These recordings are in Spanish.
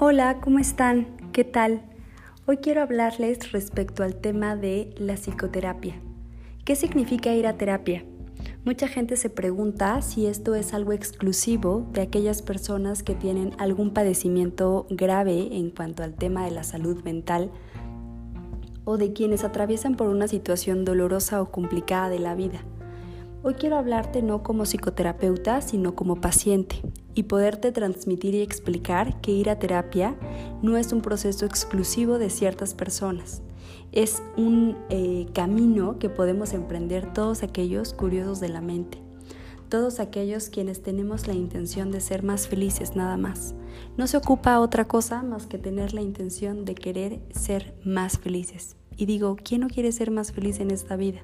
Hola, ¿cómo están? ¿Qué tal? Hoy quiero hablarles respecto al tema de la psicoterapia. ¿Qué significa ir a terapia? Mucha gente se pregunta si esto es algo exclusivo de aquellas personas que tienen algún padecimiento grave en cuanto al tema de la salud mental o de quienes atraviesan por una situación dolorosa o complicada de la vida. Hoy quiero hablarte no como psicoterapeuta, sino como paciente y poderte transmitir y explicar que ir a terapia no es un proceso exclusivo de ciertas personas. Es un eh, camino que podemos emprender todos aquellos curiosos de la mente, todos aquellos quienes tenemos la intención de ser más felices nada más. No se ocupa otra cosa más que tener la intención de querer ser más felices. Y digo, ¿quién no quiere ser más feliz en esta vida?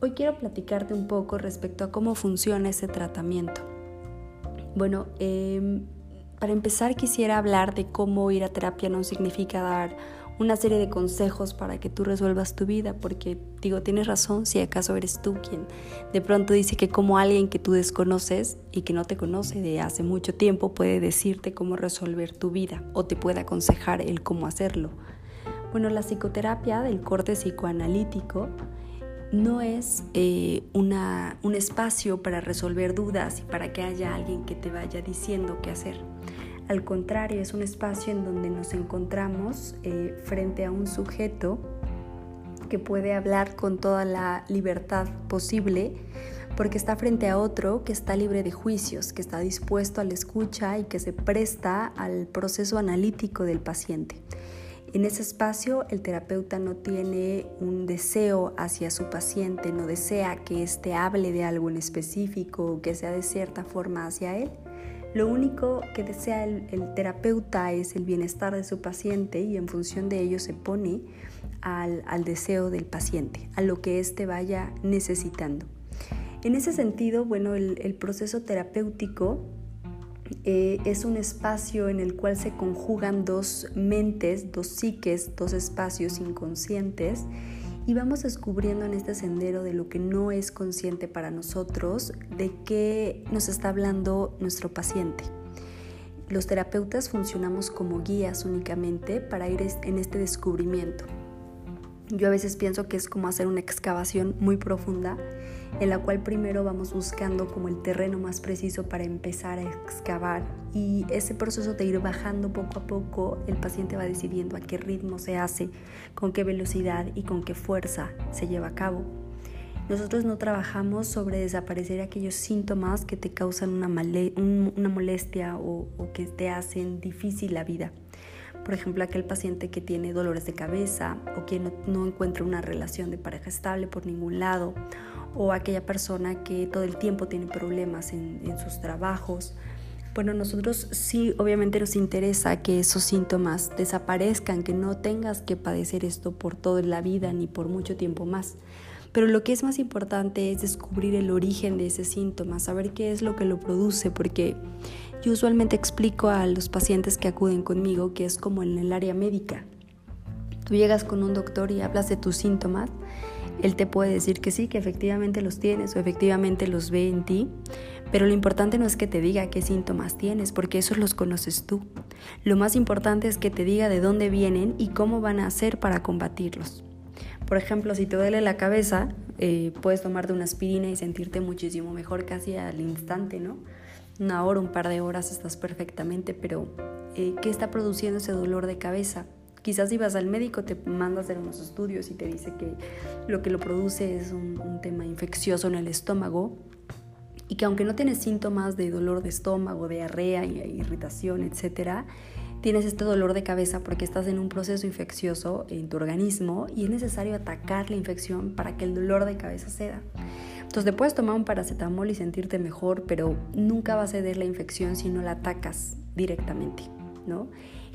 Hoy quiero platicarte un poco respecto a cómo funciona ese tratamiento. Bueno, em, para empezar quisiera hablar de cómo ir a terapia no significa dar una serie de consejos para que tú resuelvas tu vida, porque digo, tienes razón si acaso eres tú quien de pronto dice que como alguien que tú desconoces y que no te conoce de hace mucho tiempo puede decirte cómo resolver tu vida o te puede aconsejar el cómo hacerlo. Bueno, la psicoterapia del corte psicoanalítico no es eh, un espacio para resolver dudas y para que haya alguien que te vaya diciendo qué hacer. Al contrario, es un espacio en donde nos encontramos eh, frente a un sujeto que puede hablar con toda la libertad posible porque está frente a otro que está libre de juicios, que está dispuesto a la escucha y que se presta al proceso analítico del paciente. En ese espacio el terapeuta no tiene un deseo hacia su paciente, no desea que éste hable de algo en específico o que sea de cierta forma hacia él. Lo único que desea el, terapeuta es el bienestar de su paciente y en función de ello se pone al, deseo del paciente, a lo que éste vaya necesitando. En ese sentido, bueno, el proceso terapéutico eh, es un espacio en el cual se conjugan dos mentes, dos psiques, dos espacios inconscientes y vamos descubriendo en este sendero de lo que no es consciente para nosotros, de qué nos está hablando nuestro paciente. Los terapeutas funcionamos como guías únicamente para ir en este descubrimiento. Yo a veces pienso que es como hacer una excavación muy profunda en la cual primero vamos buscando como el terreno más preciso para empezar a excavar y ese proceso de ir bajando poco a poco el paciente va decidiendo a qué ritmo se hace, con qué velocidad y con qué fuerza se lleva a cabo. Nosotros no trabajamos sobre desaparecer aquellos síntomas que te causan una, molestia o, que te hacen difícil la vida. Por ejemplo, aquel paciente que tiene dolores de cabeza o que no, encuentra una relación de pareja estable por ningún lado o aquella persona que todo el tiempo tiene problemas en, en sus trabajos. Bueno, nosotros sí, obviamente nos interesa que esos síntomas desaparezcan, que no tengas que padecer esto por toda la vida ni por mucho tiempo más. Pero lo que es más importante es descubrir el origen de ese síntoma, saber qué es lo que lo produce, porque yo usualmente explico a los pacientes que acuden conmigo que es como en el área médica. Tú llegas con un doctor y hablas de tus síntomas, él te puede decir que sí, que efectivamente los tienes o efectivamente los ve en ti, pero lo importante no es que te diga qué síntomas tienes, porque esos los conoces tú. Lo más importante es que te diga de dónde vienen y cómo van a hacer para combatirlos. Por ejemplo, si te duele la cabeza, eh, puedes tomarte una aspirina y sentirte muchísimo mejor casi al instante, ¿no? Una hora, un par de horas estás perfectamente, pero eh, ¿qué está produciendo ese dolor de cabeza? Quizás si vas al médico te manda a hacer unos estudios y te dice que lo que lo produce es un, un tema infeccioso en el estómago y que aunque no tienes síntomas de dolor de estómago, diarrea, irritación, etcétera, tienes este dolor de cabeza porque estás en un proceso infeccioso en tu organismo y es necesario atacar la infección para que el dolor de cabeza ceda. Entonces te puedes tomar un paracetamol y sentirte mejor, pero nunca va a ceder la infección si no la atacas directamente, ¿no?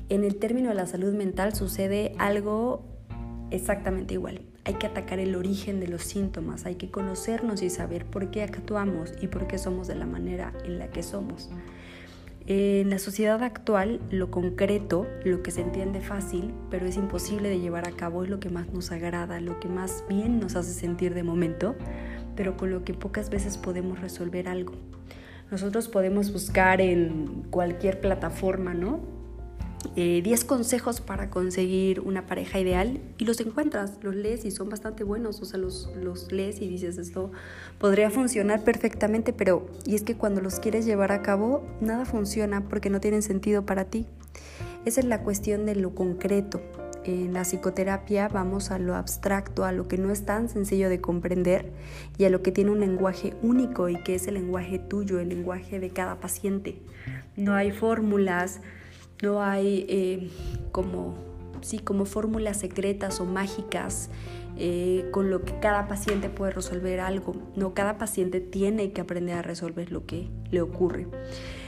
En el término de la salud mental sucede algo exactamente igual. Hay que atacar el origen de los síntomas, hay que conocernos y saber por qué actuamos y por qué somos de la manera en la que somos. En la sociedad actual, lo concreto, lo que se entiende fácil, pero es imposible de llevar a cabo, es lo que más nos agrada, lo que más bien nos hace sentir de momento, pero con lo que pocas veces podemos resolver algo. Nosotros podemos buscar en cualquier plataforma, ¿no? 10 eh, consejos para conseguir una pareja ideal y los encuentras, los lees y son bastante buenos, o sea, los, los lees y dices, esto podría funcionar perfectamente, pero y es que cuando los quieres llevar a cabo, nada funciona porque no tienen sentido para ti. Esa es la cuestión de lo concreto. En la psicoterapia vamos a lo abstracto, a lo que no es tan sencillo de comprender y a lo que tiene un lenguaje único y que es el lenguaje tuyo, el lenguaje de cada paciente. No hay fórmulas, no hay eh, como, sí, como fórmulas secretas o mágicas eh, con lo que cada paciente puede resolver algo. No, cada paciente tiene que aprender a resolver lo que le ocurre.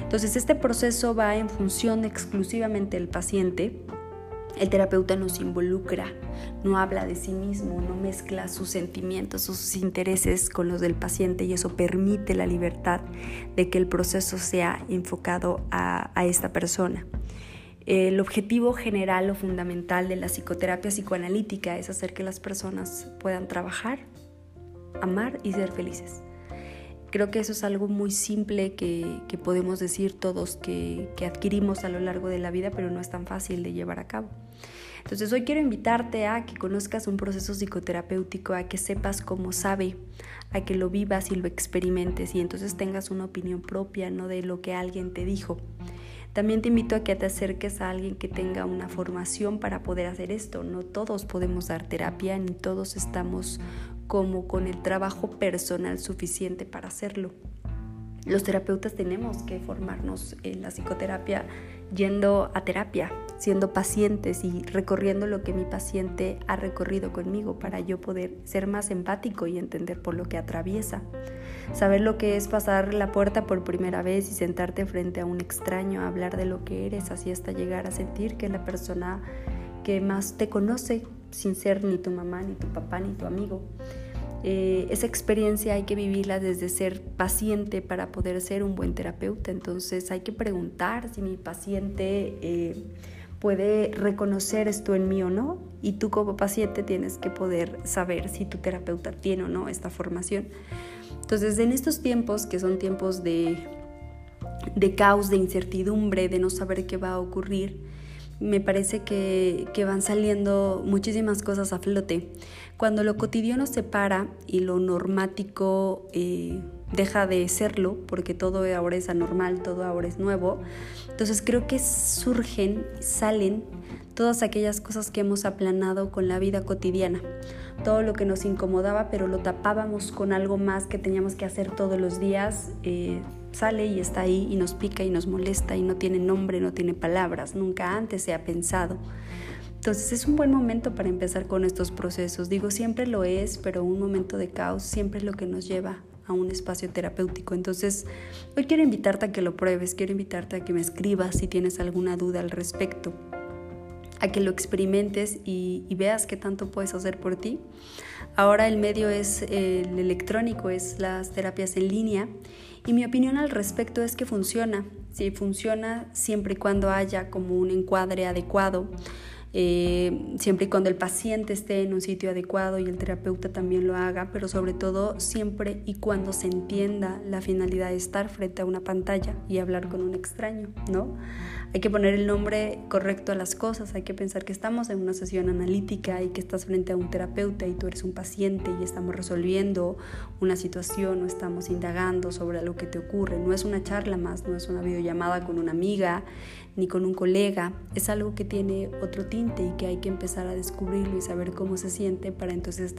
Entonces, este proceso va en función exclusivamente del paciente. El terapeuta nos involucra, no habla de sí mismo, no mezcla sus sentimientos sus intereses con los del paciente y eso permite la libertad de que el proceso sea enfocado a esta persona. El objetivo general o fundamental de la psicoterapia psicoanalítica es hacer que las personas puedan trabajar, amar y ser felices. Creo que eso es algo muy simple que, podemos decir todos que, que, adquirimos a lo largo de la vida, pero no es tan fácil de llevar a cabo. Entonces hoy quiero invitarte a que conozcas un proceso psicoterapéutico, a que sepas cómo sabe, a que lo vivas y lo experimentes y entonces tengas una opinión propia, no de lo que alguien te dijo. También te invito a que te acerques a alguien que tenga una formación para poder hacer esto. No todos podemos dar terapia ni todos estamos como con el trabajo personal suficiente para hacerlo. Los terapeutas tenemos que formarnos en la psicoterapia yendo a terapia, siendo pacientes y recorriendo lo que mi paciente ha recorrido conmigo para yo poder ser más empático y entender por lo que atraviesa. Saber lo que es pasar la puerta por primera vez y sentarte frente a un extraño, hablar de lo que eres, así hasta llegar a sentir que la persona que más te conoce, sin ser ni tu mamá, ni tu papá, ni tu amigo. Eh, esa experiencia hay que vivirla desde ser paciente para poder ser un buen terapeuta. Entonces hay que preguntar si mi paciente eh, puede reconocer esto en mí o no. Y tú como paciente tienes que poder saber si tu terapeuta tiene o no esta formación. Entonces en estos tiempos, que son tiempos de, de caos, de incertidumbre, de no saber qué va a ocurrir, me parece que, van saliendo muchísimas cosas a flote. Cuando lo cotidiano se para y lo normático eh, deja de serlo, porque todo ahora es anormal, todo ahora es nuevo, entonces creo que surgen, salen todas aquellas cosas que hemos aplanado con la vida cotidiana, todo lo que nos incomodaba, pero lo tapábamos con algo más que teníamos que hacer todos los días. Eh, sale y está ahí y nos pica y nos molesta y no tiene nombre, no tiene palabras, nunca antes se ha pensado. Entonces es un buen momento para empezar con estos procesos. Digo, siempre lo es, pero un momento de caos siempre es lo que nos lleva a un espacio terapéutico. Entonces, hoy quiero invitarte a que lo pruebes, quiero invitarte a que me escribas si tienes alguna duda al respecto, a que lo experimentes y, y veas qué tanto puedes hacer por ti. Ahora el medio es el electrónico, es las terapias en línea. Y mi opinión al respecto es que funciona, sí, funciona siempre y cuando haya como un encuadre adecuado, eh, siempre y cuando el paciente esté en un sitio adecuado y el terapeuta también lo haga, pero sobre todo siempre y cuando se entienda la finalidad de estar frente a una pantalla y hablar con un extraño, ¿no? Hay que poner el nombre correcto a las cosas, hay que pensar que estamos en una sesión analítica y que estás frente a un terapeuta y tú eres un paciente y estamos resolviendo una situación o estamos indagando sobre lo que te ocurre. No es una charla más, no es una videollamada con una amiga ni con un colega, es algo que tiene otro tinte y que hay que empezar a descubrirlo y saber cómo se siente para entonces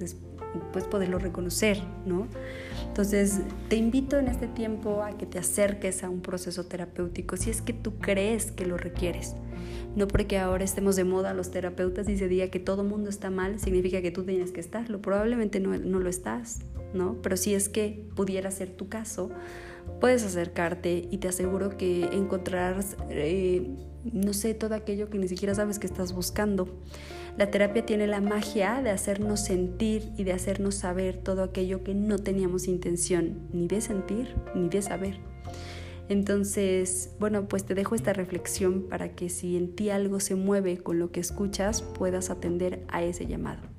pues poderlo reconocer, ¿no? Entonces, te invito en este tiempo a que te acerques a un proceso terapéutico si es que tú crees que lo requieres. No porque ahora estemos de moda los terapeutas y se diga que todo mundo está mal, significa que tú tienes que estarlo. Probablemente no, no lo estás, ¿no? Pero si es que pudiera ser tu caso, puedes acercarte y te aseguro que encontrarás, eh, no sé, todo aquello que ni siquiera sabes que estás buscando. La terapia tiene la magia de hacernos sentir y de hacernos saber todo aquello que no teníamos intención ni de sentir ni de saber. Entonces, bueno, pues te dejo esta reflexión para que si en ti algo se mueve con lo que escuchas, puedas atender a ese llamado.